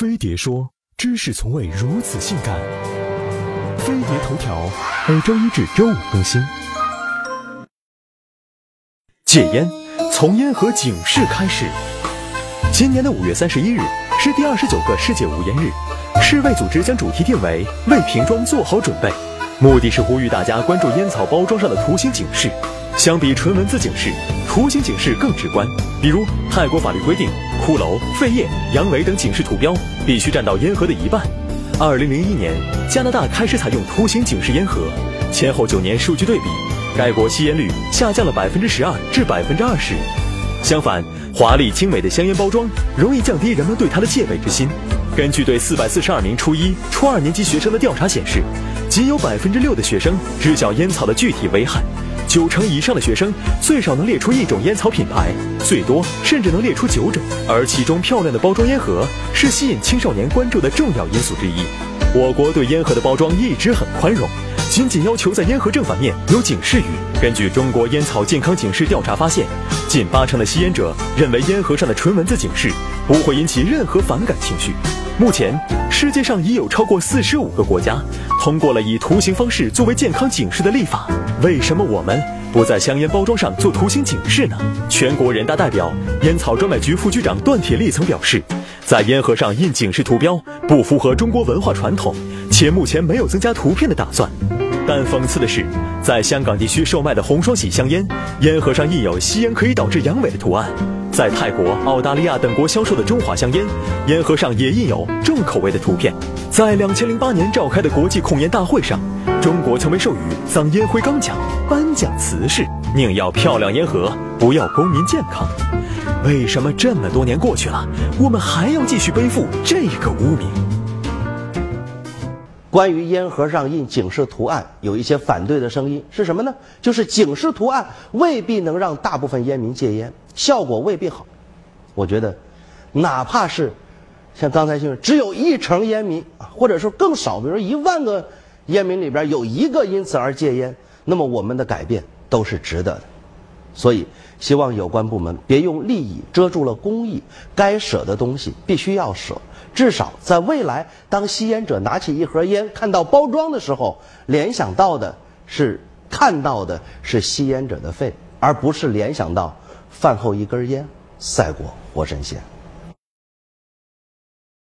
飞碟说：知识从未如此性感。飞碟头条每周一至周五更新。戒烟，从烟盒警示开始。今年的五月三十一日是第二十九个世界无烟日，世卫组织将主题定为“为瓶装做好准备”，目的是呼吁大家关注烟草包装上的图形警示。相比纯文字警示，图形警示更直观。比如，泰国法律规定，骷髅、废叶、阳痿等警示图标必须占到烟盒的一半。二零零一年，加拿大开始采用图形警示烟盒，前后九年数据对比，该国吸烟率下降了百分之十二至百分之二十。相反，华丽精美的香烟包装容易降低人们对它的戒备之心。根据对四百四十二名初一、初二年级学生的调查显示，仅有百分之六的学生知晓烟草的具体危害。九成以上的学生最少能列出一种烟草品牌，最多甚至能列出九种。而其中漂亮的包装烟盒是吸引青少年关注的重要因素之一。我国对烟盒的包装一直很宽容，仅仅要求在烟盒正反面有警示语。根据中国烟草健康警示调查发现，近八成的吸烟者认为烟盒上的纯文字警示不会引起任何反感情绪。目前，世界上已有超过四十五个国家通过了以图形方式作为健康警示的立法。为什么我们不在香烟包装上做图形警示呢？全国人大代表、烟草专卖局副局长段铁力曾表示，在烟盒上印警示图标不符合中国文化传统，且目前没有增加图片的打算。但讽刺的是，在香港地区售卖的红双喜香烟，烟盒上印有吸烟可以导致阳痿的图案。在泰国、澳大利亚等国销售的中华香烟，烟盒上也印有重口味的图片。在两千零八年召开的国际控烟大会上，中国曾被授予“脏烟灰缸奖”，颁奖词是“宁要漂亮烟盒，不要公民健康”。为什么这么多年过去了，我们还要继续背负这个污名？关于烟盒上印警示图案，有一些反对的声音是什么呢？就是警示图案未必能让大部分烟民戒烟，效果未必好。我觉得，哪怕是像刚才说，只有一成烟民或者说更少，比如一万个烟民里边有一个因此而戒烟，那么我们的改变都是值得的。所以，希望有关部门别用利益遮住了公益，该舍的东西必须要舍。至少在未来，当吸烟者拿起一盒烟，看到包装的时候，联想到的是看到的是吸烟者的肺，而不是联想到饭后一根烟赛过活神仙。